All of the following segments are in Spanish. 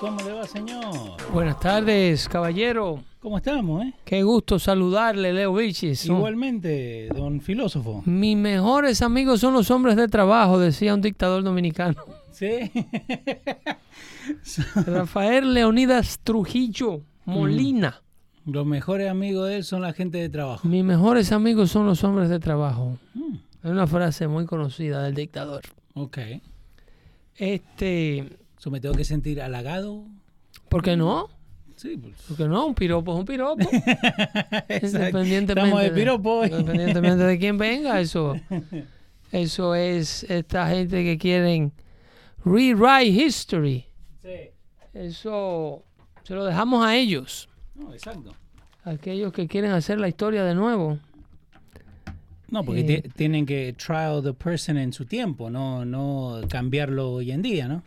¿Cómo le va, señor? Buenas tardes, caballero. ¿Cómo estamos, eh? Qué gusto saludarle, Leo Vilchis. Igualmente, don filósofo. Mis mejores amigos son los hombres de trabajo, decía un dictador dominicano. Sí. Rafael Leonidas Trujillo Molina. Los mejores amigos de él son la gente de trabajo. Mis mejores amigos son los hombres de trabajo. Es una frase muy conocida del dictador. Ok. Este, So, ¿Me tengo que sentir halagado? ¿por qué no? Sí, pues. ¿Por qué no? Un piropo es un piropo. Independientemente Estamos de piropo. Independientemente de quién venga, eso, eso es esta gente que quieren rewrite history. Sí. Eso se lo dejamos a ellos, No, exacto. aquellos que quieren hacer la historia de nuevo. No, porque Eh. ti- tienen que trial the person en su tiempo, no, no cambiarlo hoy en día, ¿no?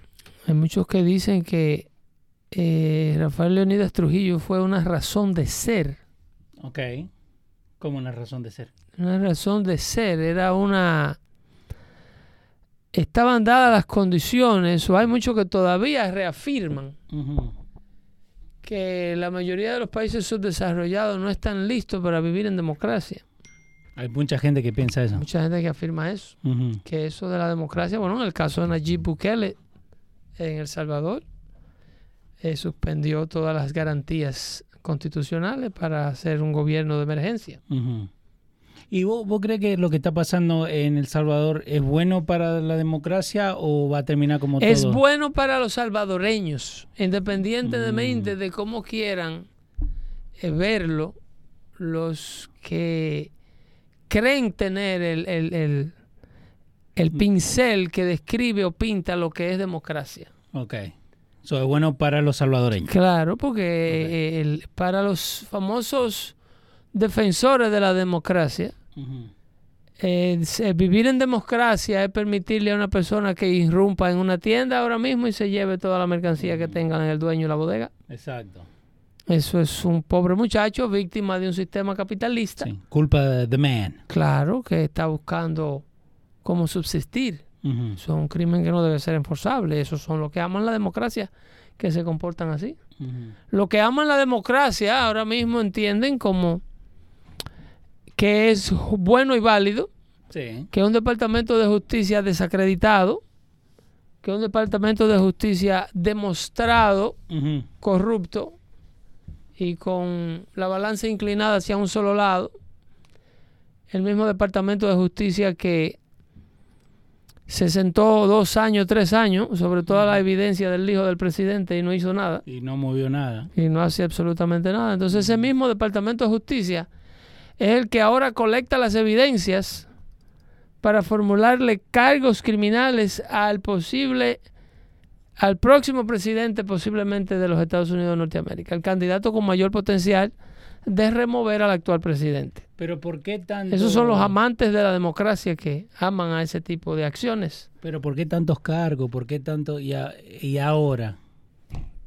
Hay muchos que dicen que eh, Rafael Leonidas Trujillo fue una razón de ser. Ok. Como una razón de ser. Una razón de ser, era una... Estaban dadas las condiciones, o hay muchos que todavía reafirman que la mayoría de los países subdesarrollados no están listos para vivir en democracia. Hay mucha gente que piensa eso. Mucha gente que afirma eso, que eso de la democracia, bueno, en el caso de Nayib Bukele en El Salvador, eh, suspendió todas las garantías constitucionales para hacer un gobierno de emergencia. ¿Y vos, vos crees que lo que está pasando en El Salvador es bueno para la democracia o va a terminar como Es todo? bueno para los salvadoreños, independientemente de cómo quieran eh, verlo, los que creen tener el, el- el- el pincel que describe o pinta lo que es democracia. Ok. Eso es bueno para los salvadoreños. Claro, porque el- para los famosos defensores de la democracia, vivir en democracia es permitirle a una persona que irrumpa en una tienda ahora mismo y se lleve toda la mercancía que tengan el dueño de la bodega. Exacto. Eso es un pobre muchacho víctima de un sistema capitalista, Sí. Culpa de the man. claro, que está buscando cómo subsistir. Eso es un crimen que no debe ser enforzable. Esos son los que aman la democracia, que se comportan así. Ujú. Los que aman la democracia ahora mismo entienden como que es bueno y válido Sí. que un departamento de justicia desacreditado, que un departamento de justicia demostrado corrupto y con la balanza inclinada hacia un solo lado, el mismo departamento de justicia que se sentó dos años, tres años sobre toda la evidencia del hijo del presidente y no hizo nada Y no movió nada. y no hace absolutamente nada. Entonces ese mismo Departamento de Justicia es el que ahora colecta las evidencias para formularle cargos criminales al posible, al próximo presidente posiblemente de los Estados Unidos de Norteamérica, el candidato con mayor potencial de remover al actual presidente. Pero ¿por qué tanto? Esos son los amantes de la democracia que aman a ese tipo de acciones. Pero ¿por qué tantos cargos? ¿Por qué tanto? Y, a- y ahora.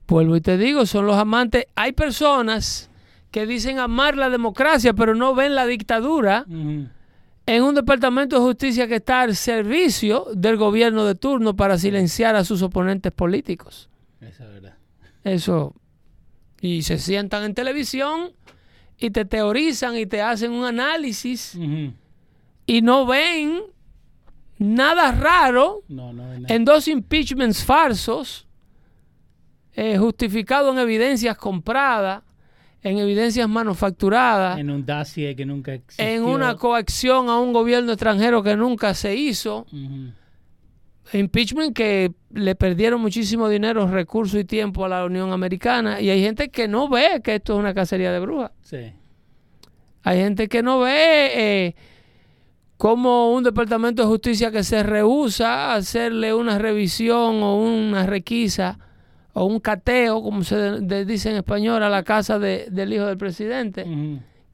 Vuelvo y te digo, son los amantes. Hay personas que dicen amar la democracia, pero no ven la dictadura en un departamento de justicia que está al servicio del gobierno de turno para silenciar a sus oponentes políticos. Esa es verdad. Eso. Y se sientan en televisión y te teorizan y te hacen un análisis y no ven nada raro No, no es nada. en dos impeachments falsos, eh, justificados en evidencias compradas, en evidencias manufacturadas, En un dossier que nunca existió. en una coacción a un gobierno extranjero que nunca se hizo. Impeachment que le perdieron muchísimo dinero, recursos y tiempo a la Unión Americana, y hay gente que no ve que esto es una cacería de brujas. Sí. Hay gente que no ve eh, como un departamento de justicia que se rehúsa a hacerle una revisión o una requisa o un cateo, como se de- de- dice en español, a la casa de- del hijo del presidente,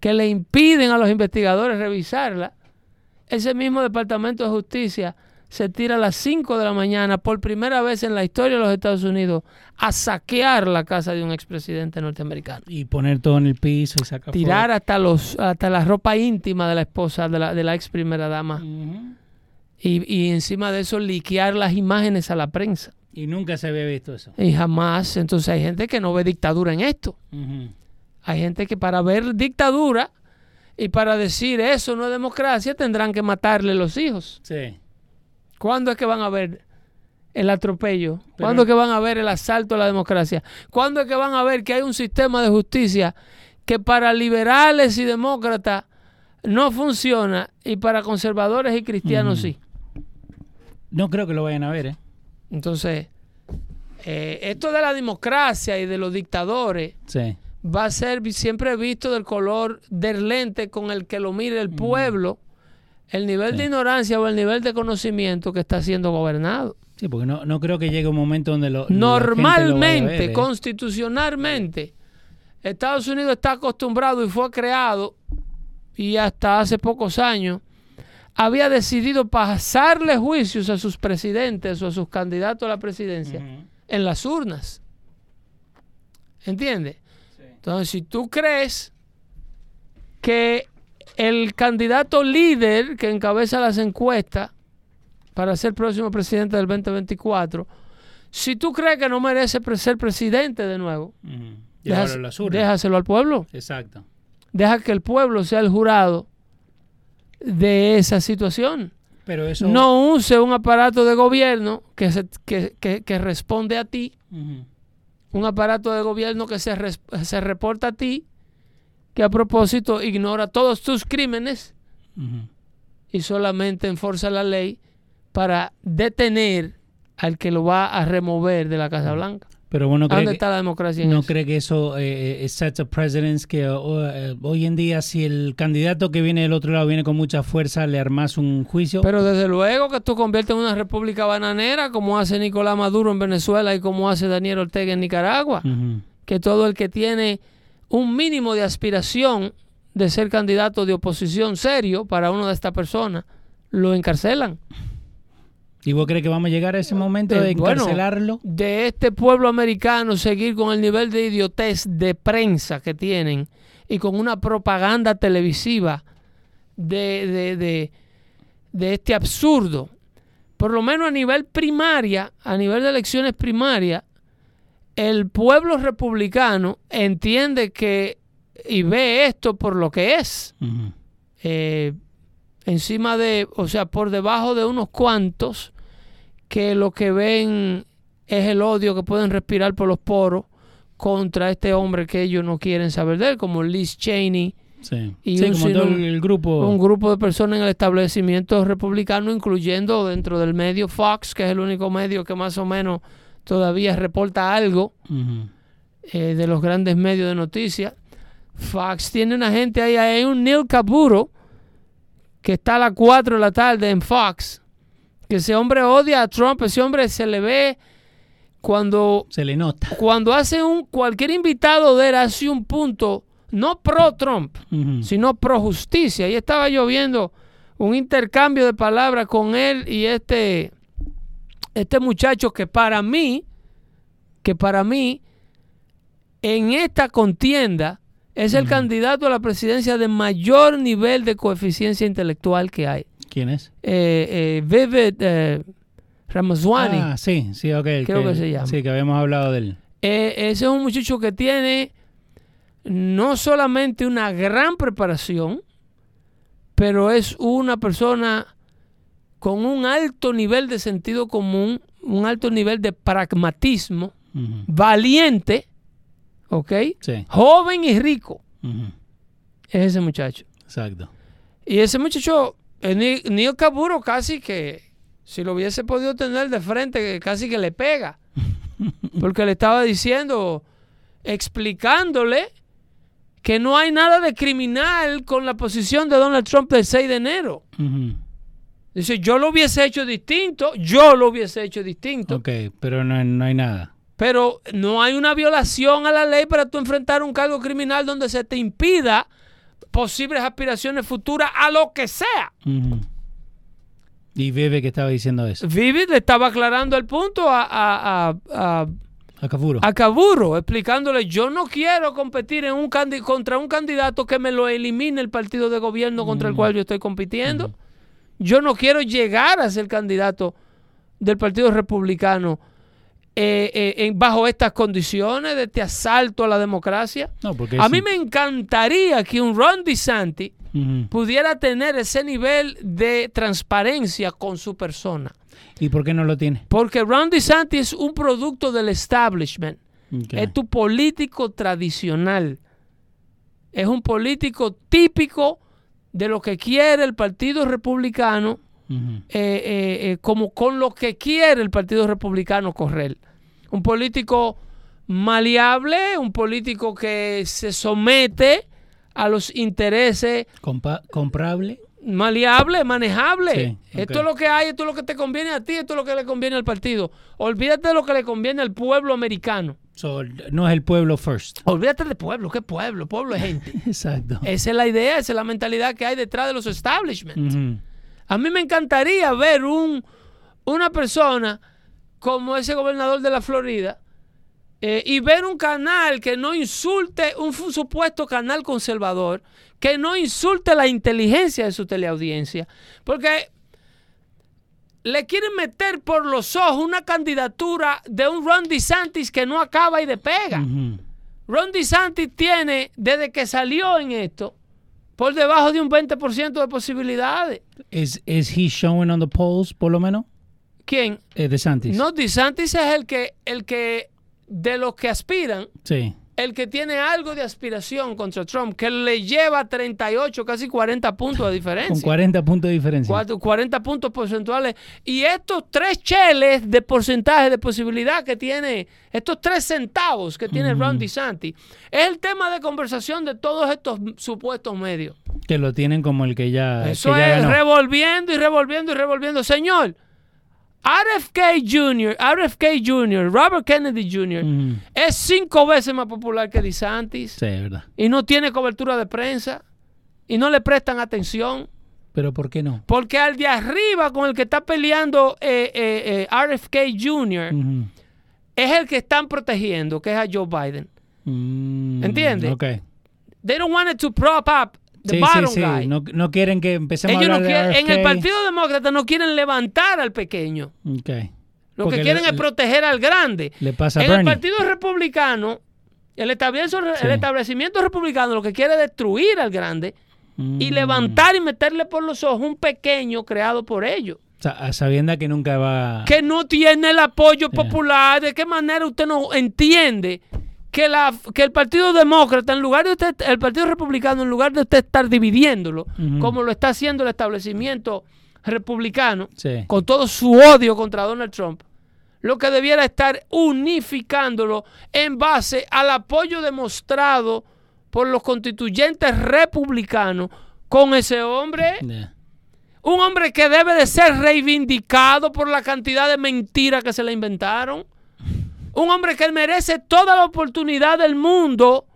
que le impiden a los investigadores revisarla. Ese mismo departamento de justicia se tira a las 5 de la mañana por primera vez en la historia de los Estados Unidos a saquear la casa de un expresidente norteamericano. Y poner todo en el piso y sacar tirar hasta los hasta la ropa íntima de la esposa de la, de la ex primera dama. Y, y encima de eso liquear las imágenes a la prensa. Y nunca se había visto eso. y jamás. Entonces hay gente que no ve dictadura en esto. Hay gente que para ver dictadura y para decir eso no es democracia tendrán que matarle los hijos. Sí. ¿Cuándo es que van a ver el atropello? ¿Cuándo es que van a ver el asalto a la democracia? ¿Cuándo es que van a ver que hay un sistema de justicia que para liberales y demócratas no funciona y para conservadores y cristianos sí? No creo que lo vayan a ver, ¿eh? Entonces, eh, esto de la democracia y de los dictadores Sí. va a ser siempre visto del color del lente con el que lo mire el pueblo, el nivel Sí. de ignorancia o el nivel de conocimiento que está siendo gobernado. Sí, porque no, no creo que llegue un momento donde lo. Normalmente, ver, ¿eh? constitucionalmente, Estados Unidos está acostumbrado y fue creado, y hasta hace pocos años, había decidido pasarle juicios a sus presidentes o a sus candidatos a la presidencia en las urnas. ¿Entiendes? Entonces, si tú crees que el candidato líder que encabeza las encuestas para ser próximo presidente del 2024, si tú crees que no merece ser presidente de nuevo, urnas. déjaselo al pueblo. Exacto. Deja que el pueblo sea el jurado de esa situación. Pero eso. No use un aparato de gobierno que, se- que- que- que responde a ti un aparato de gobierno que se, res- se reporta a ti, que a propósito ignora todos tus crímenes y solamente enforza la ley para detener al que lo va a remover de la Casa Blanca. Pero bueno, cree ¿Dónde está la democracia en no eso? cree que eso eh, eh, sets a precedence que oh, eh, hoy en día si el candidato que viene del otro lado viene con mucha fuerza, le armas un juicio. Pero desde luego que tú conviertes en una república bananera como hace Nicolás Maduro en Venezuela y como hace Daniel Ortega en Nicaragua. Que todo el que tiene un mínimo de aspiración de ser candidato de oposición serio para una de estas personas, lo encarcelan. ¿Y vos crees que vamos a llegar a ese momento Eh, de bueno, encarcelarlo? De este pueblo americano seguir con el nivel de idiotez de prensa que tienen y con una propaganda televisiva de, de, de, de este absurdo. Por lo menos a nivel primaria, a nivel de elecciones primarias, el pueblo republicano entiende que y ve esto por lo que es. Eh, encima de, o sea, por debajo de unos cuantos que lo que ven es el odio que pueden respirar por los poros contra este hombre que ellos no quieren saber de él, como Liz Cheney, Sí, Y Sí, un como todo el grupo. un grupo de personas en el establecimiento republicano, incluyendo dentro del medio Fox, que es el único medio que más o menos todavía reporta algo eh, de los grandes medios de noticias. Fox tiene una gente ahí, hay un Neil Capuro que está a las 4 de la tarde en Fox, que ese hombre odia a Trump, ese hombre se le ve cuando, Se le nota. cuando hace un, cualquier invitado de él hace un punto, no pro Trump, sino pro justicia. Y estaba yo viendo un intercambio de palabras con él y este, este muchacho que para mí, que para mí, en esta contienda, es el candidato a la presidencia de mayor nivel de coeficiencia intelectual que hay. ¿Quién es? Eh, eh, Vivid eh. Ah, sí, sí, ok. Creo que se llama. Sí, que habíamos hablado de él. Eh, ese es un muchacho que tiene no solamente una gran preparación, pero es una persona con un alto nivel de sentido común, un alto nivel de pragmatismo, valiente, ¿ok? Sí. Joven y rico. Es ese muchacho. Exacto. Y ese muchacho, eh, Ni- Neil Caburo casi que, si lo hubiese podido tener de frente, casi que le pega. Porque le estaba diciendo, explicándole que no hay nada de criminal con la posición de Donald Trump del 6 de enero. Dice, yo lo hubiese hecho distinto, yo lo hubiese hecho distinto, Ok, pero no, no hay nada. pero no hay una violación a la ley para tú enfrentar un cargo criminal donde se te impida posibles aspiraciones futuras a lo que sea. Y Bebe que estaba diciendo eso. Vivid le estaba aclarando el punto a, a, a, a, a Caburo, explicándole, yo no quiero competir en un contra un candidato que me lo elimine el partido de gobierno contra el cual yo estoy compitiendo. Yo no quiero llegar a ser candidato del Partido Republicano eh, eh, en- bajo estas condiciones de este asalto a la democracia. No, porque A mí me encantaría que un Ron DeSantis pudiera tener ese nivel de transparencia con su persona. ¿Y por qué no lo tiene? Porque Ron DeSantis es un producto del establishment. Es tu político tradicional. Es un político típico de lo que quiere el Partido Republicano, eh, eh, eh, como con lo que quiere el Partido Republicano correr. Un político maleable, un político que se somete a los intereses Compa- comprable. maleable, manejable. Sí, Esto es lo que hay, esto es lo que te conviene a ti, esto es lo que le conviene al partido. Olvídate de lo que le conviene al pueblo americano. So, no es el pueblo first. Olvídate de pueblo, ¿qué pueblo? Pueblo es gente. Exacto. Esa es la idea, esa es la mentalidad que hay detrás de los establishments. A mí me encantaría ver un, una persona como ese gobernador de la Florida eh, y ver un canal que no insulte, un supuesto canal conservador, que no insulte la inteligencia de su teleaudiencia. Porque le quieren meter por los ojos una candidatura de un Ron DeSantis que no acaba y de pega. Ujú. Ron DeSantis tiene, desde que salió en esto, por debajo de un 20% de posibilidades. Is, is he showing on the polls, por lo menos? ¿Quién? Eh, DeSantis. No, DeSantis es el que, el que, de los que aspiran, Sí. El que tiene algo de aspiración contra Trump, que le lleva 38, casi 40 puntos de diferencia. Con 40 puntos de diferencia. Cuatro- 40 puntos porcentuales. Y estos tres cheles de porcentaje de posibilidad que tiene, estos tres centavos que tiene Ron DeSantis, es el tema de conversación de todos estos supuestos medios. Que lo tienen como el que ya, Eso que ya es ganó. revolviendo y revolviendo y revolviendo. Señor, RFK Jr., RFK Jr., Robert Kennedy Jr., es cinco veces más popular que DeSantis Sí, verdad. y no tiene cobertura de prensa y no le prestan atención. Pero ¿por qué no? Porque al de arriba con el que está peleando eh, eh, eh, RFK Jr. Es el que están protegiendo, que es a Joe Biden. Mm, ¿Entiende? Ok. They don't want it to prop up the Sí, bottom sí, sí. guy. No, no quieren que empecemos Ellos a no hablar quieren- de en el. Partido Demócrata no quieren levantar al pequeño. Ok. Lo Porque que quieren le- es proteger al grande. Le pasa a en el. Partido Republicano, el establecimiento, el establecimiento republicano lo que quiere es destruir al grande y Mm. levantar y meterle por los ojos un pequeño creado por ellos. A sabienda que nunca va... que no tiene el apoyo popular. ¿De qué manera usted no entiende que, la, que el Partido Demócrata, en lugar de usted, el Partido Republicano, en lugar de usted estar dividiéndolo, como lo está haciendo el establecimiento republicano, Sí. con todo su odio contra Donald Trump, lo que debiera estar unificándolo en base al apoyo demostrado por los constituyentes republicanos con ese hombre Yeah. un hombre que debe de ser reivindicado por la cantidad de mentiras que se le inventaron. Un hombre que merece toda la oportunidad del mundo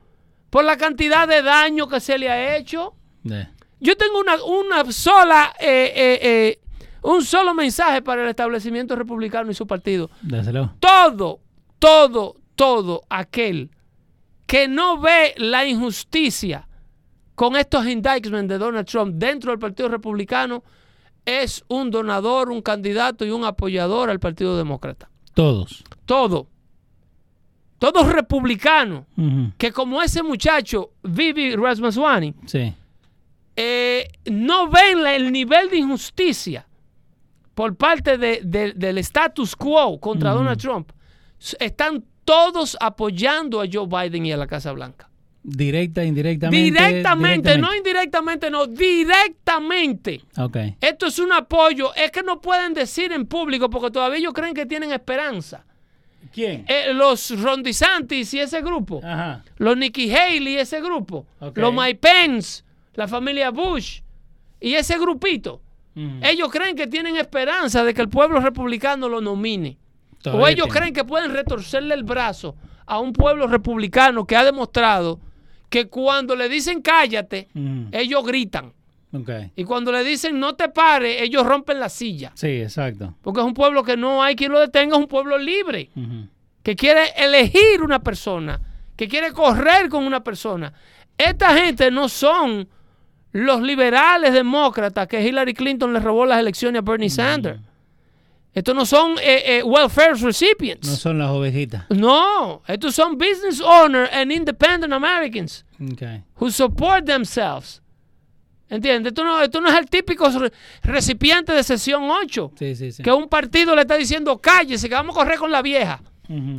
por la cantidad de daño que se le ha hecho. Yo tengo una, una sola, eh, eh, eh, un solo mensaje para el establecimiento republicano y su partido. Dáselo. Todo, todo, todo aquel que no ve la injusticia con estos indictments de Donald Trump dentro del Partido Republicano es un donador, un candidato y un apoyador al Partido Demócrata. Todos. Todo. Todos republicanos que como ese muchacho, Vivi Sí. eh, no ven la- el nivel de injusticia por parte de- de- del status quo contra. Donald Trump, están todos apoyando a Joe Biden y a la Casa Blanca. Directa, indirectamente. Directamente, no indirectamente, no, directamente. Ok. Esto es un apoyo, es que no pueden decir en público porque todavía ellos creen que tienen esperanza. ¿Quién? Eh, los Ron DeSantis y ese grupo, Ajá. los Nikki Haley y ese grupo, los Mike Pence, la familia Bush y ese grupito. Ellos creen que tienen esperanza de que el pueblo republicano lo nomine. o ellos tiene. creen que pueden retorcerle el brazo a un pueblo republicano que ha demostrado que cuando le dicen cállate, ellos gritan. Y cuando le dicen no te pares, ellos rompen la silla. Sí, exacto. Porque es un pueblo que no hay quien lo detenga, es un pueblo libre, que quiere elegir una persona, que quiere correr con una persona. Esta gente no son los liberales demócratas que Hillary Clinton le robó las elecciones a Bernie Sanders. Estos no son eh, eh, welfare recipients. No son las ovejitas. No, estos son business owners and independent Americans Ok. who support themselves. ¿Entiendes? Esto no, esto no es el típico re- recipiente de sesión 8, Sí, sí, sí. que un partido le está diciendo cállese, que vamos a correr con la vieja.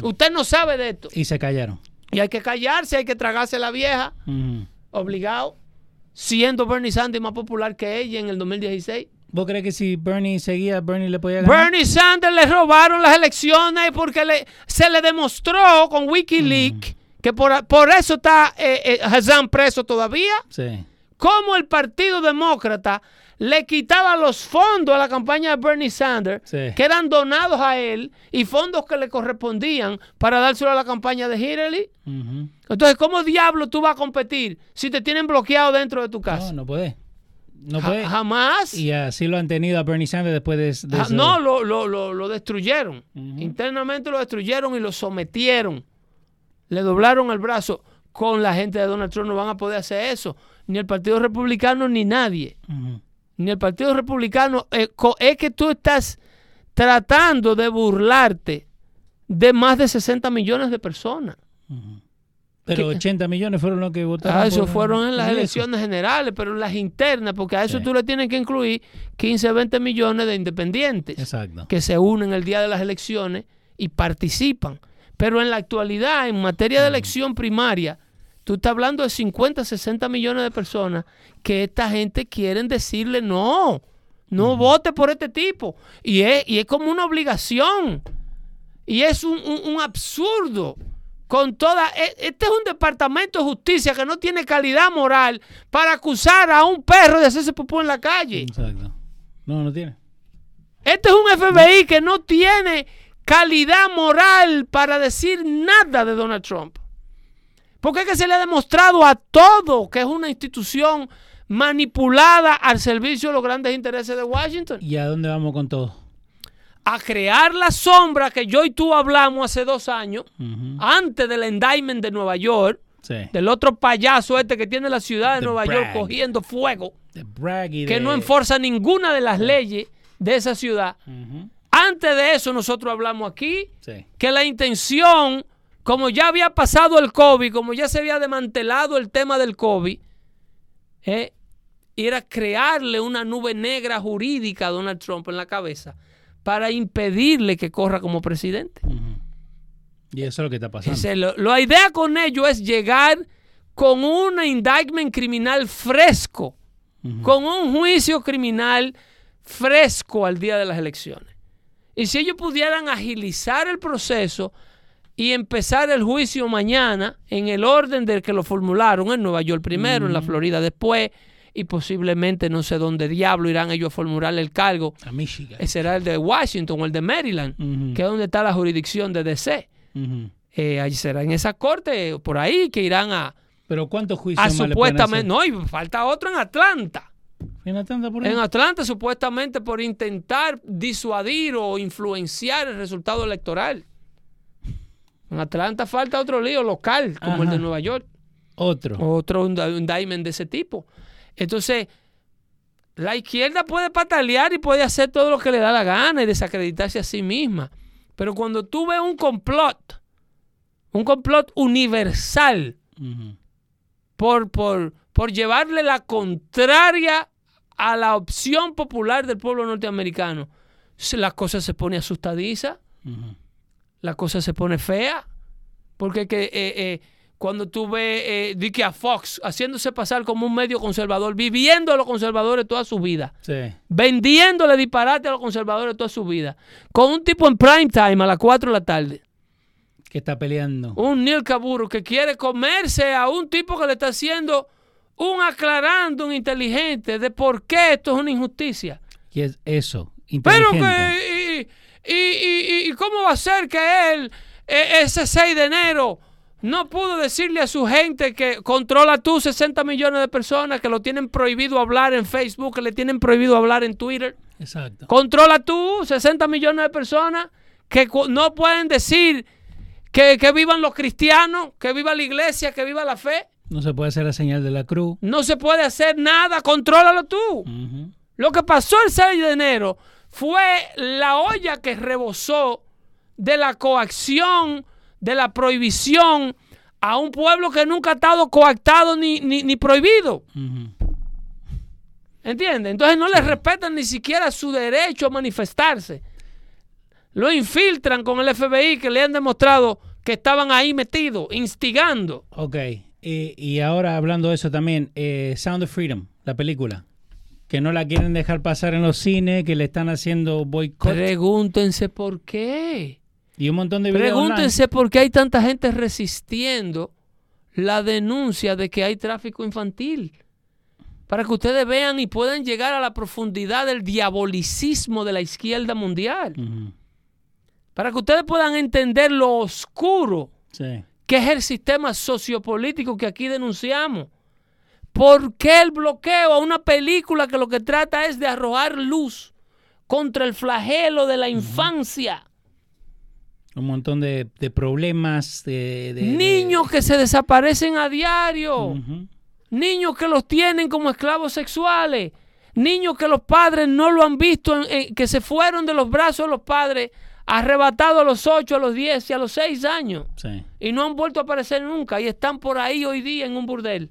Usted no sabe de esto. Y se callaron. Y hay que callarse, hay que tragarse la vieja, obligado, siendo Bernie Sanders más popular que ella en el 2016. ¿Vos crees que si Bernie seguía, Bernie le podía ganar? Bernie Sanders le robaron las elecciones porque le- se le demostró con Wikileaks que por, por eso está eh, eh, Hassan preso todavía. Sí. Cómo el Partido Demócrata le quitaba los fondos a la campaña de Bernie Sanders, Sí. que eran donados a él, y fondos que le correspondían para dárselo a la campaña de Hillary. Entonces, ¿cómo diablo tú vas a competir si te tienen bloqueado dentro de tu No, casa? no puede. No Ja- puede. jamás. Y así lo han tenido a Bernie Sanders después de, de eso. no, lo, lo- lo- lo destruyeron. Internamente lo destruyeron y lo sometieron. Le doblaron el brazo. Con la gente de Donald Trump no van a poder hacer eso. Ni el Partido Republicano ni nadie. Ni el Partido Republicano, eh, es que tú estás tratando de burlarte de más de 60 millones de personas. Pero ¿Qué? 80 millones fueron los que votaron. Ah, eso por- fueron en las elecciones generales, pero en las internas, porque a eso Sí. tú le tienes que incluir 15, 20 millones de independientes Exacto. que se unen el día de las elecciones y participan. Pero en la actualidad, en materia de elección primaria, tú estás hablando de 50, 60 millones de personas que esta gente quieren decirle no, no vote por este tipo. Y es, y es como una obligación. Y es un, un- un absurdo. Con toda, e- este es un departamento de justicia que no tiene calidad moral para acusar a un perro de hacerse popó en la calle. Exacto. No, no tiene. Este es un FBI que no tiene calidad moral para decir nada de Donald Trump. Porque es que se le ha demostrado a todo que es una institución manipulada al servicio de los grandes intereses de Washington. ¿Y a dónde vamos con todo? A crear la sombra que yo y tú hablamos hace dos años, antes del indictment de Nueva York, Sí. del otro payaso este que tiene la ciudad de The Nueva York cogiendo fuego, que de- no enforza ninguna de las leyes de esa ciudad. Antes de eso nosotros hablamos aquí Sí. que la intención, como ya había pasado el COVID, como ya se había desmantelado el tema del COVID, eh, era crearle una nube negra jurídica a Donald Trump en la cabeza para impedirle que corra como presidente. Y eso es lo que está pasando. Ese, lo- la idea con ello es llegar con un indictment criminal fresco, con un juicio criminal fresco al día de las elecciones. Y si ellos pudieran agilizar el proceso y empezar el juicio mañana en el orden del que lo formularon en Nueva York primero, en la Florida después, y posiblemente no sé dónde diablo irán ellos a formular el cargo, A Michigan. será el de Washington o el de Maryland, que es donde está la jurisdicción de DC. Eh, ahí será en esa corte, por ahí, que irán a, Pero ¿cuántos juicios a más supuestamente, no, y falta otro en Atlanta. ¿En Atlanta por? En Atlanta, supuestamente por intentar disuadir o influenciar el resultado electoral. En Atlanta falta otro lío local, como el de. Nueva York. Otro. Otro un indictment de ese tipo. Entonces, la izquierda puede patalear y puede hacer todo lo que le da la gana y desacreditarse a sí misma. Pero cuando tú ves un complot, un complot universal por, por, por llevarle la contraria a la opción popular del pueblo norteamericano, se- la cosa se pone asustadiza, Ujú. La cosa se pone fea, porque que, eh, eh, cuando tú ves eh, di que a Fox haciéndose pasar como un medio conservador, viviendo a los conservadores toda su vida, Sí. vendiéndole disparate a los conservadores toda su vida, con un tipo en prime time a las 4 de la tarde, Que está peleando. un Neil Caburo que quiere comerse a un tipo que le está haciendo un aclarando, un inteligente de por qué esto es una injusticia. Y es eso. Pero que, y, y- y- cómo va a ser que él, eh, ese 6 de enero, no pudo decirle a su gente que controla tú 60 millones de personas, que lo tienen prohibido hablar en Facebook, que le tienen prohibido hablar en Twitter? Exacto. Controla tú 60 millones de personas que no pueden decir que, que vivan los cristianos, que viva la iglesia, que viva la fe. No se puede hacer la señal de la cruz. No se puede hacer nada, contrólalo tú. Lo que pasó el 6 de enero fue la olla que rebosó de la coacción, de la prohibición a un pueblo que nunca ha estado coactado ni, ni, ni prohibido. Ujú. ¿Entiendes? Entonces no les respetan ni siquiera su derecho a manifestarse. Lo infiltran con el FBI que le han demostrado que estaban ahí metidos, instigando. Ok. Y, y ahora hablando de eso también, eh, Sound of Freedom, la película. Que no la quieren dejar pasar en los cines, que le están haciendo boicot. Pregúntense por qué. y un montón de. Pregúntense por qué hay tanta gente resistiendo la denuncia de que hay tráfico infantil. Para que ustedes vean y puedan llegar a la profundidad del diabolicismo de la izquierda mundial. Para que ustedes puedan entender lo oscuro Sí. que es el sistema sociopolítico que aquí denunciamos. ¿Por qué el bloqueo a una película que lo que trata es de arrojar luz contra el flagelo de la infancia? Un montón de, de problemas. De, Niños que se desaparecen a diario. Niños que los tienen como esclavos sexuales. Niños que los padres no lo han visto, que se fueron de los brazos de los padres, arrebatados a los 8, a los 10 y a los 6 años. Sí. Y no han vuelto a aparecer nunca. Y están por ahí hoy día en un burdel,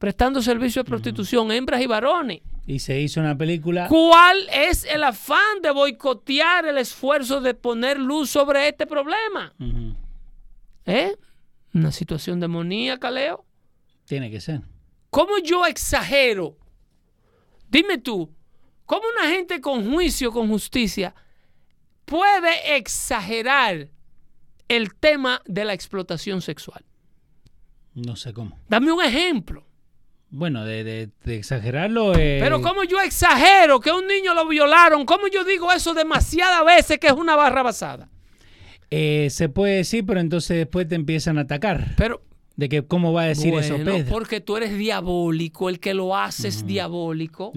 prestando servicio de prostitución, hembras y varones. Y se hizo una película. ¿Cuál es el afán de boicotear el esfuerzo de poner luz sobre este problema? Ujú. ¿Eh? Una situación demoníaca, Leo. Tiene que ser. ¿Cómo yo exagero? Dime tú, ¿cómo una gente con juicio, con justicia, puede exagerar el tema de la explotación sexual? No sé cómo. Dame un ejemplo. Bueno, de, de- de exagerarlo. eh, Pero ¿cómo yo exagero que a un niño lo violaron? ¿Cómo yo digo eso demasiadas veces que es una barra basada? eh, se puede decir, pero entonces después te empiezan a atacar. Pero De que cómo va a decir eso Pedro. porque tú eres diabólico, el que lo hace es diabólico.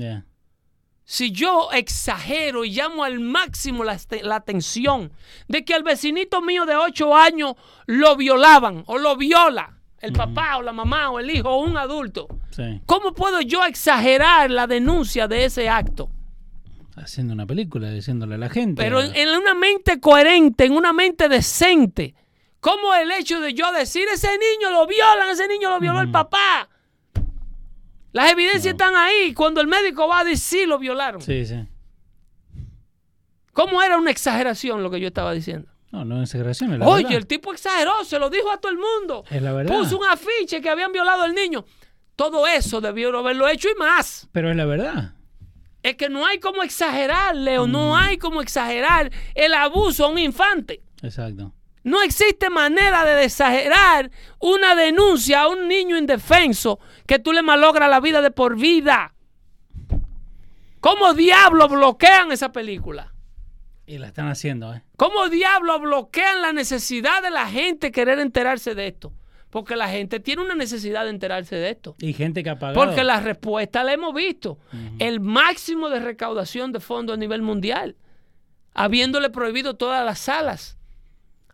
Si yo exagero y llamo al máximo la, la atención de que al vecinito mío de 8 años lo violaban o lo viola el papá o la mamá o el hijo o un adulto, Sí. ¿cómo puedo yo exagerar la denuncia de ese acto? Haciendo una película, diciéndole a la gente. Pero en, en una mente coherente, en una mente decente, ¿cómo el hecho de yo decir ese niño lo violan, ese niño lo violó el papá? Las evidencias están ahí. Cuando el médico va a decir sí lo violaron. Sí, sí. ¿Cómo era una exageración lo que yo estaba diciendo? No, no es exageración, es la Oye, verdad. el tipo exageró, se lo dijo a todo el mundo. Es la verdad. Puso un afiche que habían violado al niño. Todo eso debió haberlo hecho y más. Pero es la verdad. Es que no hay como exagerar, Leo. Mm. No hay como exagerar el abuso a un infante. Exacto. No existe manera de exagerar una denuncia a un niño indefenso que tú le malogras la vida de por vida. ¿Cómo diablos bloquean esa película? Y la están haciendo, ¿eh? ¿Cómo diablos bloquean la necesidad de la gente querer enterarse de esto? Porque la gente tiene una necesidad de enterarse de esto. Y gente que ha pagado. Porque la respuesta la hemos visto. El máximo de recaudación de fondos a nivel mundial. Habiéndole prohibido todas las salas.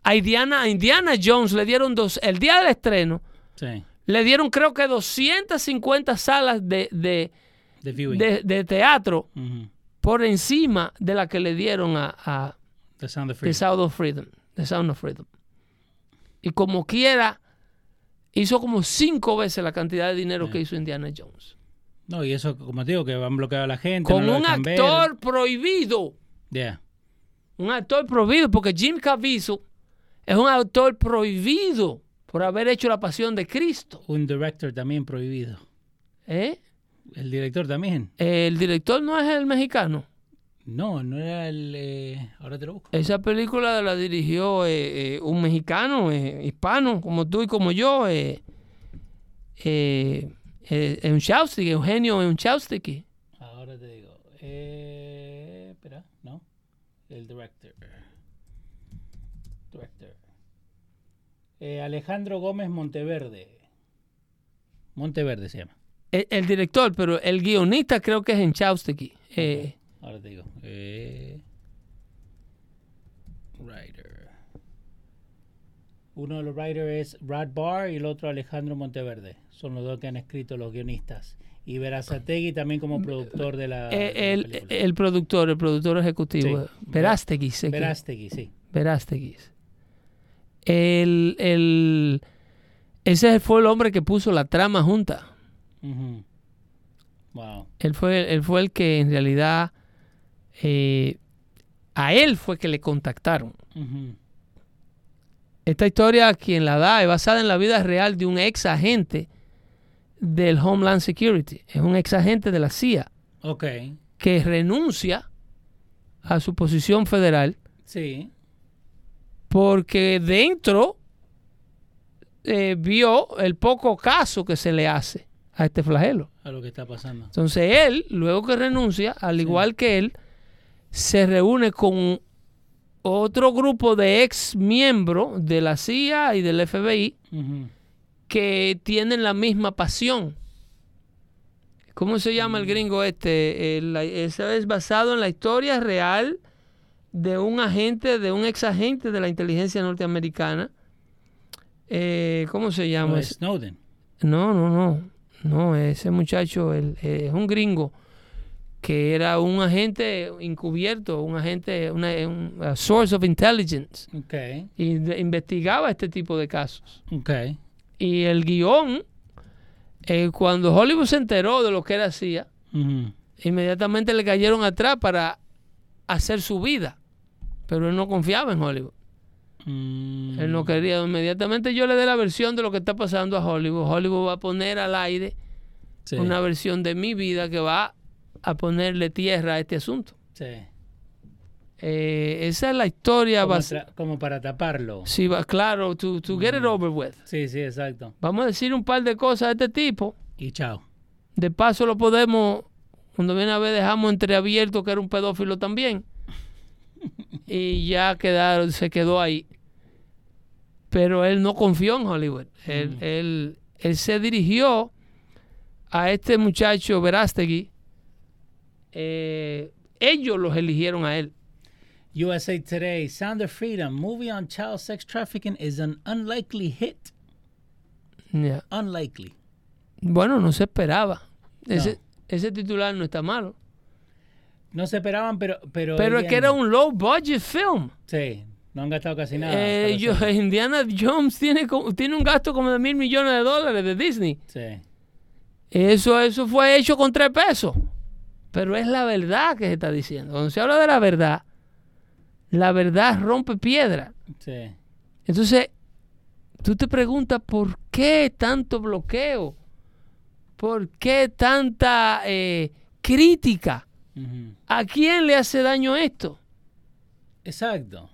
A Indiana, a Indiana Jones le dieron dos, el día del estreno, Sí. le dieron creo que 250 salas de, de, de- de teatro. Por encima de la que le dieron a, a The Sound of The Freedom. Sound of Freedom. The Sound of Freedom. Y como quiera, hizo como cinco veces la cantidad de dinero que hizo Indiana Jones. No, y eso, como te digo, que han bloqueado a la gente. Con no un ver. actor prohibido. Yeah. Un actor prohibido, porque Jim Caviezel es un actor prohibido por haber hecho la pasión de Cristo. Un director también prohibido. ¿eh? El director también. El director no es el mexicano. No, no era el. eh, ahora te lo busco. Esa película la dirigió eh, eh, un mexicano, hispano, como tú y como yo, eh, eh, Eugenio Eunchaustegui. Ahora te digo. Eh, espera, no. El director. Director. Alejandro Gómez Monteverde. Monteverde se llama. El, el director, pero el guionista creo que es Eunchaustegui. Eh, Ahora te digo. Eh, writer. Uno de los writers es Brad Barr y el otro Alejandro Monteverde. Son los dos que han escrito los guionistas. Y Verazategui también como productor de la, de la eh, el, el productor, el productor ejecutivo. Sí. Verástegui. Verástegui, sí. Verástegui. El, el, ese fue el hombre que puso la trama junta. Wow. Él fue, él fue el que en realidad eh, a él fue que le contactaron. Esta historia, quien la da, es basada en la vida real de un ex agente del Homeland Security. Es un ex agente de la CIA Ok. que renuncia a su posición federal Sí. porque dentro eh, vio el poco caso que se le hace a este flagelo. A lo que está pasando. Entonces él, luego que renuncia, al igual que él, se reúne con otro grupo de ex miembros de la CIA y del FBI que tienen la misma pasión. ¿Cómo se llama el gringo este? El- es basado en la historia real de un agente, de un ex agente de la inteligencia norteamericana. Eh, ¿Cómo se llama? No, Snowden. No, no, no. No, ese muchacho él, eh, es un gringo que era un agente encubierto, un agente, una, un source of intelligence, Ok. y de- investigaba este tipo de casos. Ok. Y el guion, eh, cuando Hollywood se enteró de lo que él hacía, inmediatamente le cayeron atrás para hacer su vida. Pero él no confiaba en Hollywood. Mm. Él no quería. Inmediatamente yo le dé la versión de lo que está pasando a Hollywood. Hollywood va a poner al aire Sí. una versión de mi vida que va a ponerle tierra a este asunto. Sí. Eh, esa es la historia. Como, como para taparlo. Sí, va, claro, to, to get it over with. Sí, sí, exacto. Vamos a decir un par de cosas a este tipo. Y chao. De paso lo podemos, cuando viene a ver, dejamos entreabierto que era un pedófilo también. Y ya quedaron, se quedó ahí. Pero él no confió en Hollywood. Él, él, él se dirigió a este muchacho Verástegui. Eh, ellos los eligieron a él. USA Today, Sound of Freedom, movie on child sex trafficking is an unlikely hit. Ya. Unlikely. Bueno, no se esperaba. Ese, ese titular no está malo. No se esperaban, pero... Pero, Pero es que era un low budget film. Sí, no han gastado casi nada. Eh, yo-. Indiana Jones tiene, tiene un gasto como de mil millones de dólares de Disney. Sí. Eso, eso fue hecho con tres pesos. Pero es la verdad que se está diciendo. Cuando se habla de la verdad, la verdad rompe piedra. Sí. Entonces, tú te preguntas por qué tanto bloqueo, por qué tanta eh, crítica. ¿A quién le hace daño esto? Exacto.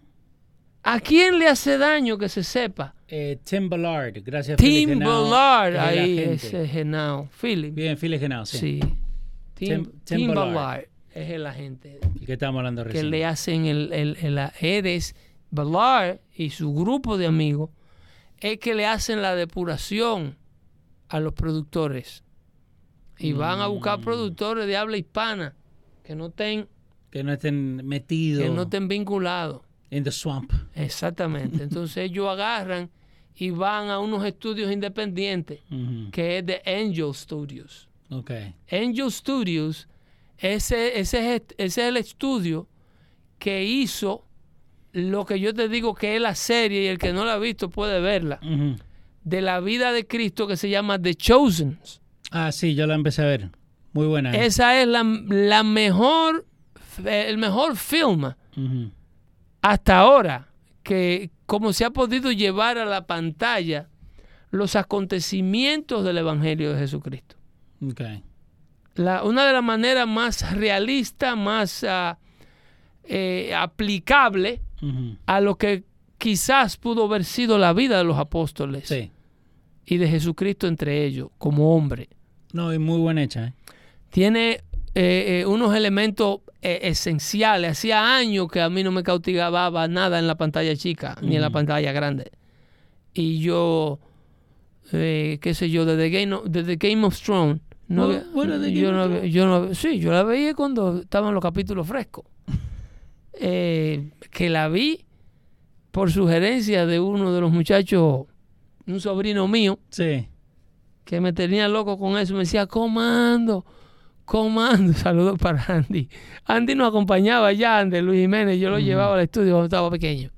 ¿A quién le hace daño que se sepa? Eh, Tim Ballard, gracias Tim Genao, Ballard, es ahí ese Genao. Philip. Bien, Philip Genao, sí. Sí. Tim, Tim- Tim Tim Ballard. Ballard es el agente El que estábamos hablando que recién. le hacen el, el, el- eres Ballard y su grupo de amigos es que le hacen la depuración a los productores y van a Mm. buscar productores de habla hispana que no estén Que no estén metidos que no estén vinculados in the swamp. exactamente entonces ellos agarran y van a unos estudios independientes que es de Angel Studios Ok. Angel Studios, ese, ese, es, ese es el estudio que hizo lo que yo te digo que es la serie y el que no la ha visto puede verla. De la vida de Cristo que se llama The Chosen. Ah, sí, yo la empecé a ver. Muy buena. Esa es la, la mejor, el mejor film hasta ahora que como se ha podido llevar a la pantalla los acontecimientos del Evangelio de Jesucristo. Ok. La- una de las maneras más realistas, más ah, eh, aplicable a lo que quizás pudo haber sido la vida de los apóstoles Sí. y de Jesucristo entre ellos, como hombre. No, y muy buena hecha. ¿eh? Tiene eh, eh, unos elementos eh, esenciales. Hacía años que a mí no me cautivaba nada en la pantalla chica, ni en la pantalla grande. Y yo, eh, qué sé yo, desde Game of, desde Game of Thrones, no, bueno, de yo, no, yo no- sí, yo la veía cuando estaban los capítulos frescos. Eh, que la vi por sugerencia de uno de los muchachos, un sobrino mío, Sí. que me tenía loco con eso. Me decía, comando, comando. Saludos para Andy. Andy nos acompañaba ya, Andy Luis Jiménez. Yo lo llevaba al estudio cuando estaba pequeño.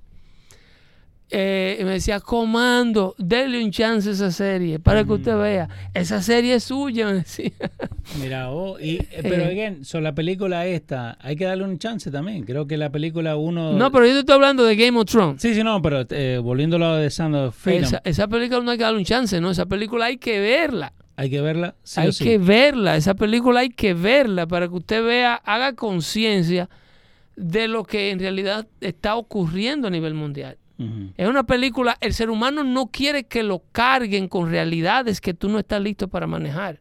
Eh, y me decía, comando, denle un chance a esa serie para que usted Mm. vea. Esa serie es suya, me decía. Mira, oh, y, eh, pero Eh. again, so la película esta, hay que darle un chance también. Creo que la película uno. No, pero yo te estoy hablando de Game of Thrones. Sí, sí, no, pero eh, volviéndolo a de Sound of Freedom, Esa, esa película no hay que darle un chance, ¿no? Esa película hay que verla. Hay que verla. Sí hay o sí. que verla, esa película hay que verla para que usted vea, haga conciencia de lo que en realidad está ocurriendo a nivel mundial. Es una película, el ser humano no quiere que lo carguen con realidades que tú no estás listo para manejar.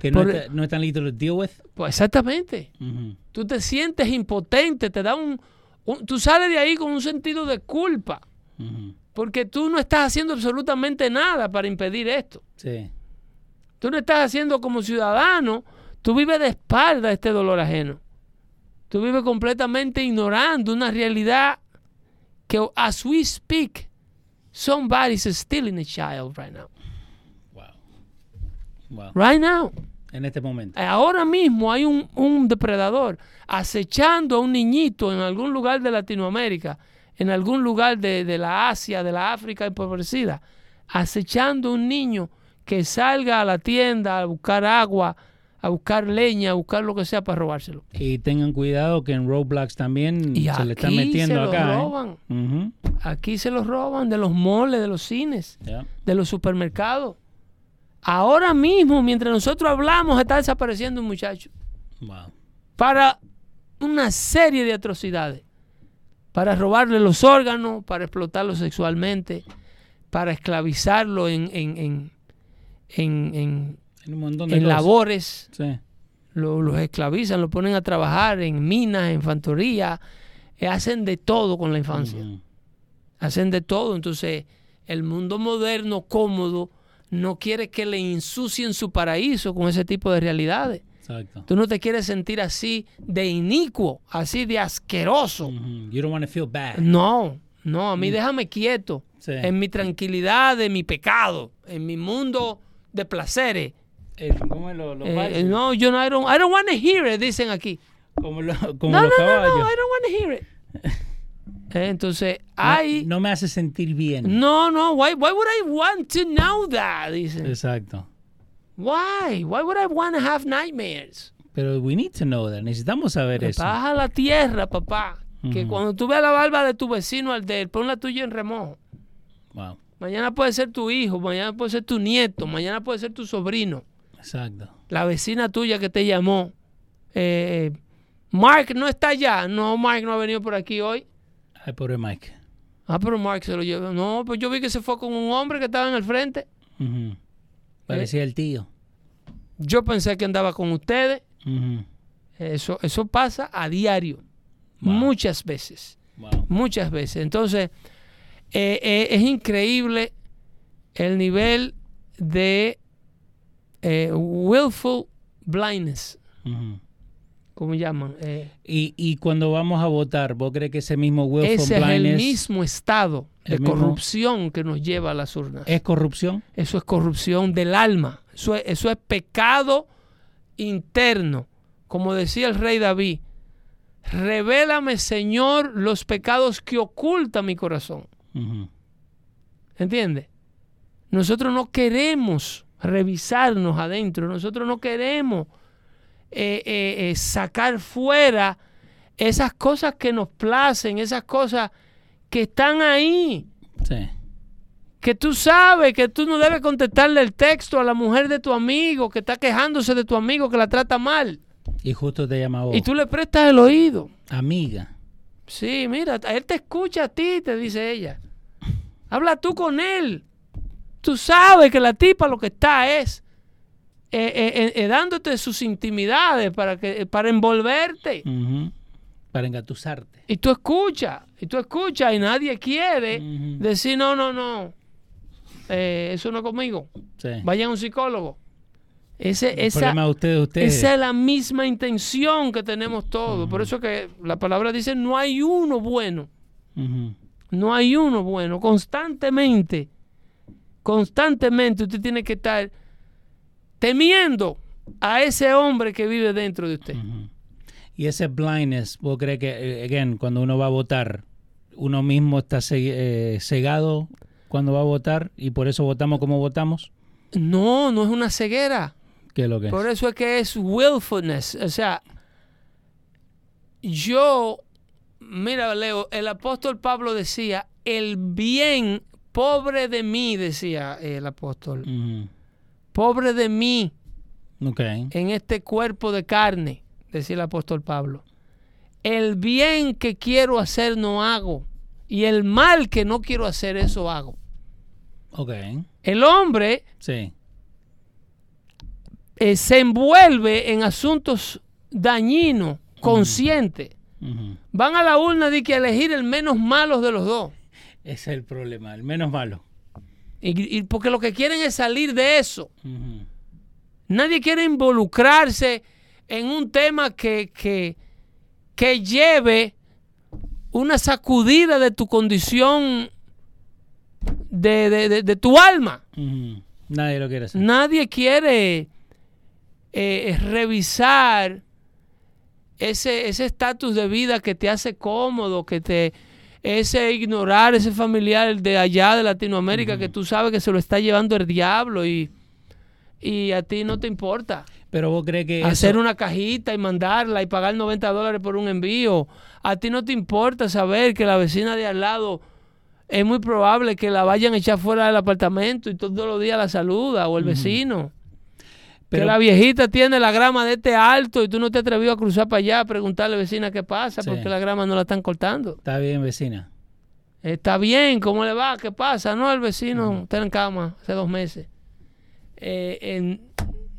Que no, Por- está, no están listos to deal with. Pues exactamente. Ujú. Tú te sientes impotente, te da un, un- Tú sales de ahí con un sentido de culpa, porque tú no estás haciendo absolutamente nada para impedir esto. Sí. Tú no estás haciendo como ciudadano, tú vives de espalda este dolor ajeno. Tú vives completamente ignorando una realidad que as we speak, somebody's stealing a child right now. Wow. Wow. Right now. En este momento. Ahora mismo hay un, un depredador acechando a un niñito en algún lugar de Latinoamérica, en algún lugar de, de la Asia, de la África empobrecida, acechando a un niño que salga a la tienda a buscar agua, a buscar leña, a buscar lo que sea para robárselo. Y tengan cuidado que en Roblox también Y se le están metiendo se lo acá. ¿eh? roban. Aquí se los roban de los moles, de los cines, de los supermercados. Ahora mismo, mientras nosotros hablamos, está desapareciendo un muchacho. Wow. para una serie de atrocidades. Para robarle los órganos, para explotarlo sexualmente, para esclavizarlo en, en, en, en, en- Hay un montón de en labores. Sí. Lo- los esclavizan, los ponen a trabajar en minas, en fantoría. eh, hacen de todo con la infancia. Hacen de todo. Entonces, el mundo moderno, cómodo, no quiere que le ensucien su paraíso con ese tipo de realidades. Exacto. Tú no te quieres sentir así de inicuo, así de asqueroso. You don't want to feel bad. No, no, a mí déjame quieto. Sí. En mi tranquilidad de mi pecado, en mi mundo de placeres. El- ¿Cómo es lo, lo Eh, no, yo no, I don't, I don't want to hear it, dicen aquí. Como, lo- como No, no, los no, caballos. no, I don't want to hear it. Eh, entonces, No- hay... no me hace sentir bien. No, no, why, why would I want to know that? Dicen. Exacto. Why? Why would I want to have nightmares? Pero we need to know that. Necesitamos saber eso. Baja la tierra, papá. Que cuando tú veas la barba de tu vecino al de él, pon la tuya en remojo. Wow. Mañana puede ser tu hijo, mañana puede ser tu nieto, mañana puede ser tu sobrino. Exacto. La vecina tuya que te llamó. Eh, Mark no está allá. No, Mark no ha venido por aquí hoy. Ay, pobre Mike. Ah, pero Mark se lo llevó. No, pues yo vi que se fue con un hombre que estaba en el frente. Ujú. Parecía el tío. Yo pensé que andaba con ustedes. Ujú. Eso, eso pasa a diario. Wow. Muchas veces. Wow. Muchas veces. Entonces, eh, eh, es increíble el nivel de eh, willful blindness, como llaman. Y, y cuando vamos a votar, ¿vos crees que ese mismo willful ese es el blindness mismo estado de mismo- corrupción que nos lleva a las urnas. es corrupción? Eso es corrupción del alma. Eso es, eso es pecado interno. Como decía el rey David, revélame, Señor, los pecados que oculta mi corazón. ¿Entiendes? Nosotros no queremos revisarnos adentro, nosotros no queremos eh, eh, eh, sacar fuera esas cosas que nos placen, esas cosas que están ahí, Sí. que tú sabes que tú no debes contestarle el texto a la mujer de tu amigo que está quejándose de tu amigo que la trata mal Y justo te llama vos. y tú le prestas el oído. Amiga. Sí, mira, él te escucha a ti, te dice ella. Habla tú con él. Tú sabes que la tipa lo que está es eh, eh, eh, dándote sus intimidades para, que, para envolverte. Para engatusarte. Y tú escuchas, y tú escuchas, y nadie quiere decir, no, no, no, eh, eso no es conmigo. Sí. Vayan a un psicólogo. Ese, esa, problema de ustedes, ustedes. esa es la misma intención que tenemos todos. Por eso que la palabra dice, no hay uno bueno. No hay uno bueno. Constantemente, constantemente usted tiene que estar temiendo a ese hombre que vive dentro de usted. Y ese blindness, ¿vos crees que, eh, again, cuando uno va a votar, uno mismo está eh, cegado cuando va a votar y por eso votamos como votamos? No, no es una ceguera. ¿Qué es lo que es? Por eso es que es willfulness. O sea, yo, mira, Leo, el apóstol Pablo decía, el bien, pobre de mí, decía el apóstol, pobre de mí en este cuerpo de carne, decía el apóstol Pablo. El bien que quiero hacer no hago, y el mal que no quiero hacer, eso hago. Ok. El hombre Sí. eh, se envuelve en asuntos dañinos, Van a la urna de que elegir el menos malo de los dos. Ese es el problema, el menos malo. Y, y porque lo que quieren es salir de eso. Nadie quiere involucrarse en un tema que, que, que lleve una sacudida de tu condición de, de- de- de tu alma. Nadie lo quiere hacer. Nadie quiere eh, revisar ese ese estatus de vida que te hace cómodo, que te ese ignorar ese familiar de allá de Latinoamérica que tú sabes que se lo está llevando el diablo y, y a ti no te importa. Pero vos crees que Hacer eso- una cajita y mandarla y pagar 90 dólares por un envío. A ti no te importa saber que la vecina de al lado es muy probable que la vayan a echar fuera del apartamento y todos los días la saluda o el vecino. Pero- que la viejita tiene la grama de este alto y tú no te atrevió a cruzar para allá a preguntarle vecina qué pasa Sí. porque la grama no la están cortando. Está bien, vecina. Está bien, ¿cómo le va? ¿Qué pasa? No, el vecino está en cama hace dos meses. Eh,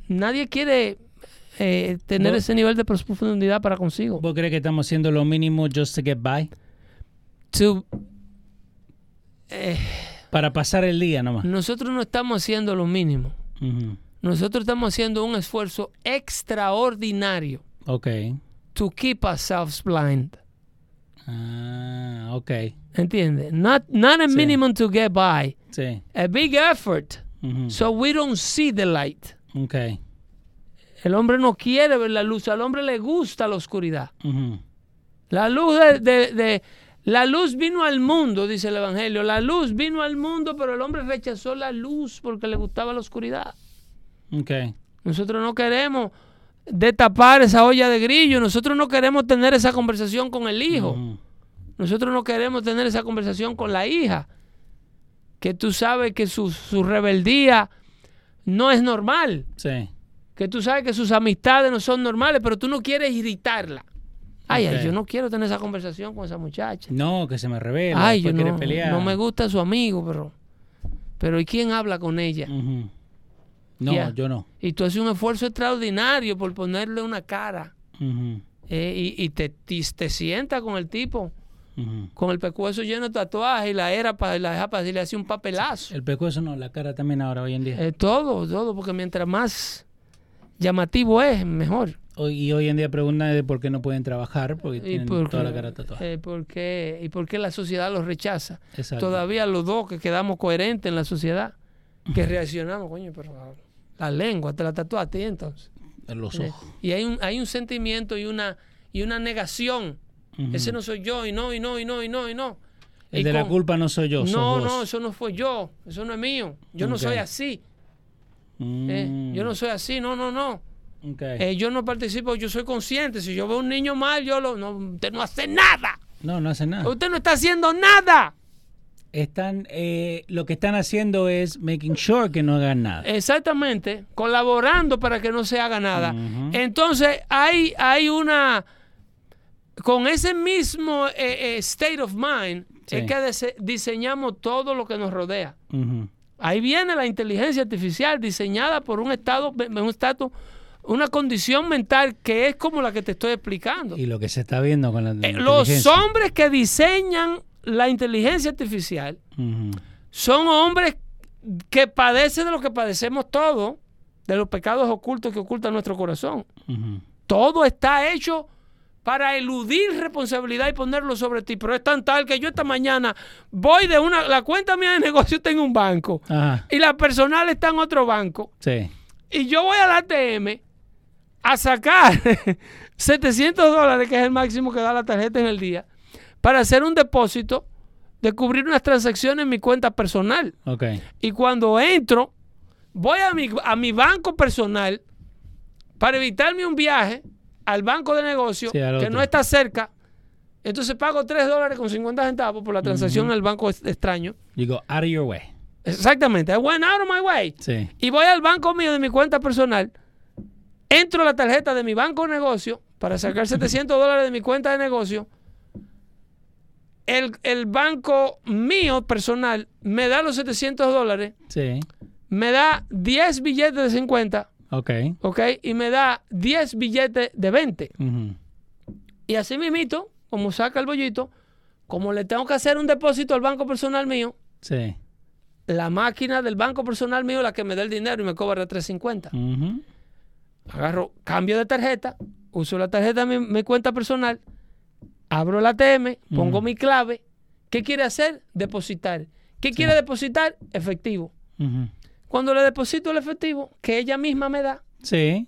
nadie quiere eh, tener Vos- ese nivel de profundidad para consigo. ¿Vos crees que estamos haciendo lo mínimo just to get by? To- eh, Para pasar el día nomás. nosotros no estamos haciendo lo mínimo. Nosotros estamos haciendo un esfuerzo extraordinario Ok. to keep ourselves blind. Ah, ok. ¿Entiendes? Not, not a Sí. minimum to get by. Sí. A big effort Ujú. so we don't see the light. Ok. El hombre no quiere ver la luz, al hombre le gusta la oscuridad. La luz de, de- de- la luz vino al mundo, dice el evangelio. La luz vino al mundo, pero el hombre rechazó la luz porque le gustaba la oscuridad. Ok. Nosotros no queremos destapar esa olla de grillo, nosotros no queremos tener esa conversación con el hijo. Nosotros no queremos tener esa conversación con la hija. Que tú sabes que su, su rebeldía no es normal. Sí. Que tú sabes que sus amistades no son normales, pero tú no quieres irritarla. Ay, ay, yo no quiero tener esa conversación con esa muchacha. No, que se me revela. ay, yo no, pelear. no me gusta su amigo, pero... Pero ¿y quién habla con ella? No, yo no. Y tú haces un esfuerzo extraordinario por ponerle una cara. Eh, y y te, te, te sientas con el tipo, con el pescuezo lleno de tatuajes y la era para la deja para le hace un papelazo. El pescuezo no, la cara también ahora hoy en día. Eh, todo, todo, porque mientras más llamativo es, mejor. Hoy, y hoy en día preguntan de por qué no pueden trabajar, porque ¿Y tienen por toda la cara tatuada. Eh, ¿por qué? ¿Y por qué la sociedad los rechaza? Exacto. Todavía los dos que quedamos coherentes en la sociedad, que reaccionamos, coño, pero la, lengua te la tatuaste y entonces. En los Eh, ojos. Y hay un, hay un sentimiento y una, y una negación. Ese no soy yo, y no, y no, y no, y no, y no. El Y de la culpa no soy yo, No, no, eso no fue yo. Eso no es mío. Yo no soy así. eh, Mm, Yo no soy así. No, no, no. ok. Eh, yo no participo. Yo soy consciente. Si yo veo un niño mal, yo lo. No, usted no hace nada. no, no hace nada. Usted no está haciendo nada. Están, eh, lo que están haciendo es making sure que no hagan nada. Exactamente. Colaborando para que no se haga nada. Entonces, hay, hay una. Con ese mismo eh, eh, state of mind, Sí. es que dise- diseñamos todo lo que nos rodea. Ahí viene la inteligencia artificial diseñada por un estado, un estatus, una condición mental que es como la que te estoy explicando. Y lo que se está viendo con la Eh, los hombres que diseñan la inteligencia artificial son hombres que padecen de lo que padecemos todos, de los pecados ocultos que ocultan nuestro corazón. Todo está hecho para eludir responsabilidad y ponerlo sobre ti. Pero es tan tal que yo esta mañana voy de una, la cuenta mía de negocio está en un banco Ajá, y la personal está en otro banco. sí. Y yo voy al ATM a sacar 700 dólares, que es el máximo que da la tarjeta en el día, para hacer un depósito de cubrir unas transacciones en mi cuenta personal. Y cuando entro, voy a mi, a mi banco personal para evitarme un viaje al banco de negocio Sí, al que no está cerca. Entonces pago 3 dólares con 50 centavos por la transacción en el banco es- extraño. You go out of your way. Exactamente. I went out of my way. Sí. Y voy al banco mío de mi cuenta personal. Entro a la tarjeta de mi banco de negocio para sacar 700 dólares de mi cuenta de negocio. El, el banco mío personal me da los 700 dólares, Sí. me da 10 billetes de 50, Ok. ¿ok? Y me da 10 billetes de 20. Ujú. Y así mismito, como saca el bollito, como le tengo que hacer un depósito al banco personal mío, Sí. la máquina del banco personal mío es la que me da el dinero y me cobra 350. Ujú. agarro, cambio de tarjeta, uso la tarjeta de mi, mi cuenta personal, abro la ATM, pongo mi clave. ¿Qué quiere hacer? Depositar. ¿Qué quiere depositar? Efectivo. Cuando le deposito el efectivo, que ella misma me da, Sí.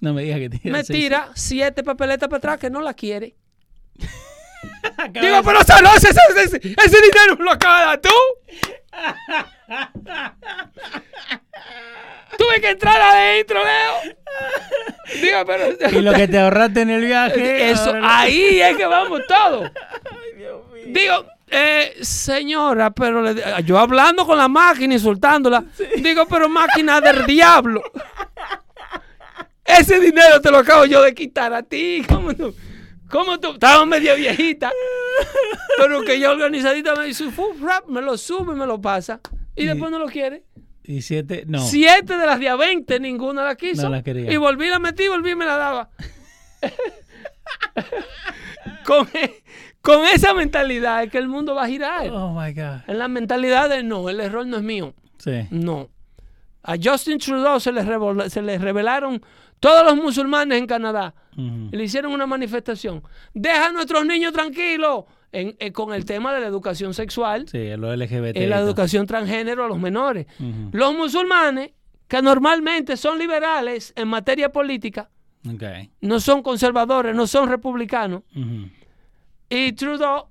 No me digas que tira. me sí, tira siete papeletas para atrás que no la quiere. Digo, pero ese, ese, ese- dinero lo acabas de dar tú. Tuve que entrar adentro, Leo. Digo, pero. Y lo que te ahorraste en el viaje. Eso, ahora ahí es que vamos todos. Digo, eh, señora, pero le- yo hablando con la máquina, insultándola. Digo, pero máquina del diablo. Ese dinero te lo acabo yo de quitar a ti. ¿Cómo tú? ¿Cómo tú? Estaba medio viejita. Pero que yo organizadita me dice, "Fu, rap", me lo sube y me lo pasa. Y Y- después no lo quiere. Y siete. No. Siete de las de a 20, ninguna la quiso. No la quería. Y volví, la metí, volví y me la daba. con, e- con esa mentalidad es que el mundo va a girar. Oh my God. En la mentalidad de no, el error no es mío. Sí. No. A Justin Trudeau se le, revol- se revelaron todos los musulmanes en Canadá. Y le hicieron una manifestación. Deja a nuestros niños tranquilos en- eh, con el tema de la educación sexual Sí, lo LGBT. y la educación transgénero a los menores. Los musulmanes, que normalmente son liberales en materia política, no son conservadores, no son republicanos. Y Trudeau,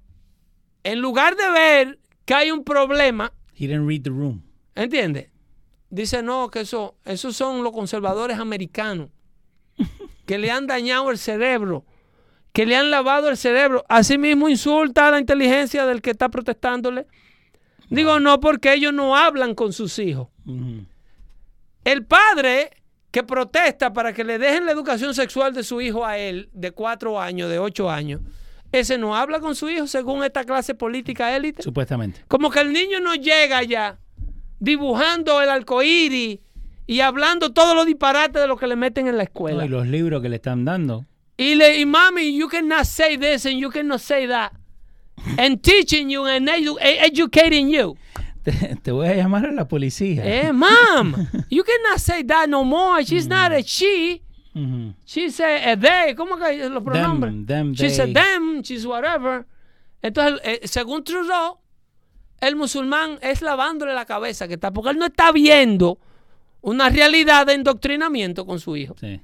en lugar de ver que hay un problema, He didn't read the room. ¿entiendes? Dice, no, que eso, esos son los conservadores americanos, que le han dañado el cerebro, que le han lavado el cerebro. Asimismo insulta a la inteligencia del que está protestándole. Digo, no, porque ellos no hablan con sus hijos. El padre que protesta para que le dejen la educación sexual de su hijo a él, de cuatro años, de ocho años, ese no habla con su hijo según esta clase política élite. Supuestamente. Como que el niño no llega ya dibujando el arcoíris y hablando todos los disparates de lo que le meten en la No, escuela. y los libros que le están dando. Y le y mami, you cannot say this and you cannot say that. And teaching you and edu- e- educating you. Te, te voy a llamar a la policía. Eh, mom, you cannot say that no more. She's not a she. Ujú. She's a, a they. ¿Cómo que los pronombres? them, she's they. a them, she's whatever. Entonces, eh, según Trudeau, el musulmán es lavándole la cabeza que está, porque él no está viendo una realidad de endoctrinamiento con su hijo. Sí.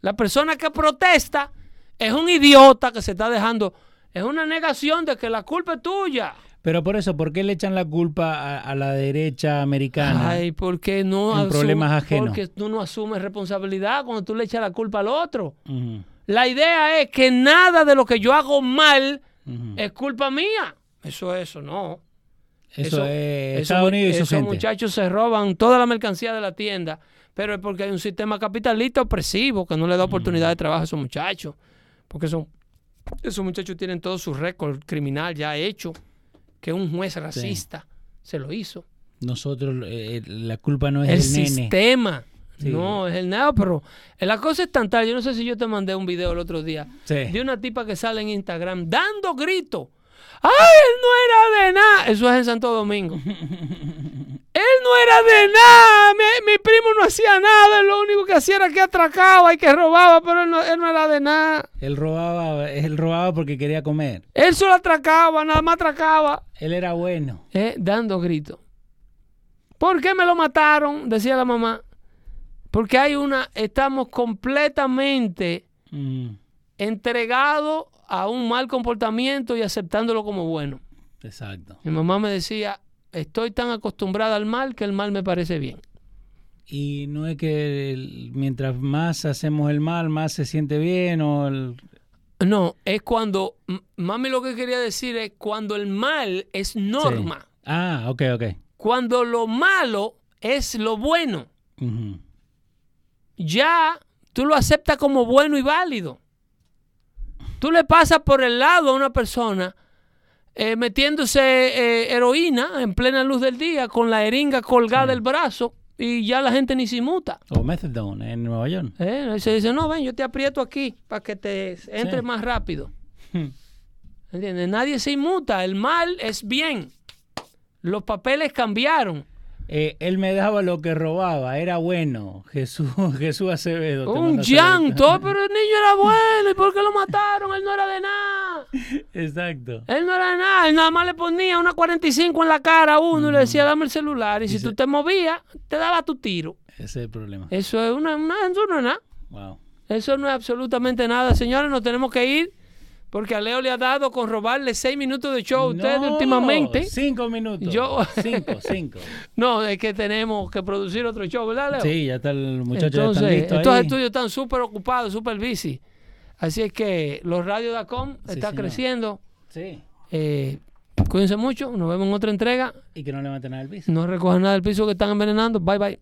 La persona que protesta es un idiota que se está dejando Es una negación de que la culpa es tuya. Pero por eso, ¿por qué le echan la culpa a, a la derecha americana? Ay, porque no asume- problemas ajenos. Porque tú no asumes responsabilidad cuando tú le echas la culpa al otro. La idea es que nada de lo que yo hago mal es culpa mía. Eso es eso, no. Eso, es esos Estados Unidos y su esos gente. muchachos se roban toda la mercancía de la tienda, pero es porque hay un sistema capitalista opresivo que no le da oportunidad de trabajo a esos muchachos. Porque son, esos muchachos tienen todo su récord criminal ya hecho, que un juez racista se lo hizo. Nosotros, eh, la culpa no es el nene. sistema. Sí. No, es el neo, pero la cosa es tan tal. Yo no sé si yo te mandé un video el otro día Sí. de una tipa que sale en Instagram dando gritos. ¡Ay, él no era de nada! Eso es en Santo Domingo. él no era de nada. Mi, mi primo no hacía nada. Él lo único que hacía era que atracaba y que robaba, pero él no, él no era de nada. Él robaba, él robaba porque quería comer. Él solo atracaba, nada más atracaba. Él era bueno. Eh, dando gritos. ¿Por qué me lo mataron? Decía la mamá. Porque hay una, estamos completamente Mm, entregados a un mal comportamiento y aceptándolo como bueno. exacto. Mi mamá me decía, estoy tan acostumbrada al mal que el mal me parece bien. Y no es que el- mientras más hacemos el mal, más se siente bien o el- No, es cuando, mami lo que quería decir es cuando el mal es norma, Ah, ok, ok. cuando lo malo es lo bueno, ya tú lo aceptas como bueno y válido. Tú le pasas por el lado a una persona eh, metiéndose eh, heroína en plena luz del día con la eringa colgada del brazo y ya la gente ni se muta. O methadone en Nueva York. ¿eh? Se dice, no, ven, yo te aprieto aquí para que te entre Sí. más rápido. Hmm. ¿Entiendes? Nadie se inmuta. El mal es bien. Los papeles cambiaron. Eh, él me daba lo que robaba, era bueno. Jesús, Jesús Acevedo. Un llanto, pero el niño era bueno. ¿Y por qué lo mataron? Él no era de nada. Exacto. Él no era de nada. Él nada más le ponía una 45 en la cara a uno y le decía, dame el celular. Y si tú te movías, te daba tu tiro. Ese es el problema. Eso es una, una- eso no es nada. Wow. Eso no es absolutamente nada. Señores, nos tenemos que ir porque a Leo le ha dado con robarle seis minutos de show a ustedes No, últimamente. Cinco minutos. Yo- Cinco, cinco. No, es que tenemos que producir otro show, ¿verdad, Leo? Sí, ya está el muchacho ya Entonces, están listos estos ahí. estudios están súper ocupados, súper busy. Así es que los radios.com Sí, está señor. creciendo. Sí. Eh, cuídense mucho. Nos vemos en otra entrega. Y que no levanten nada el piso. No recojan nada del piso que están envenenando. Bye, bye.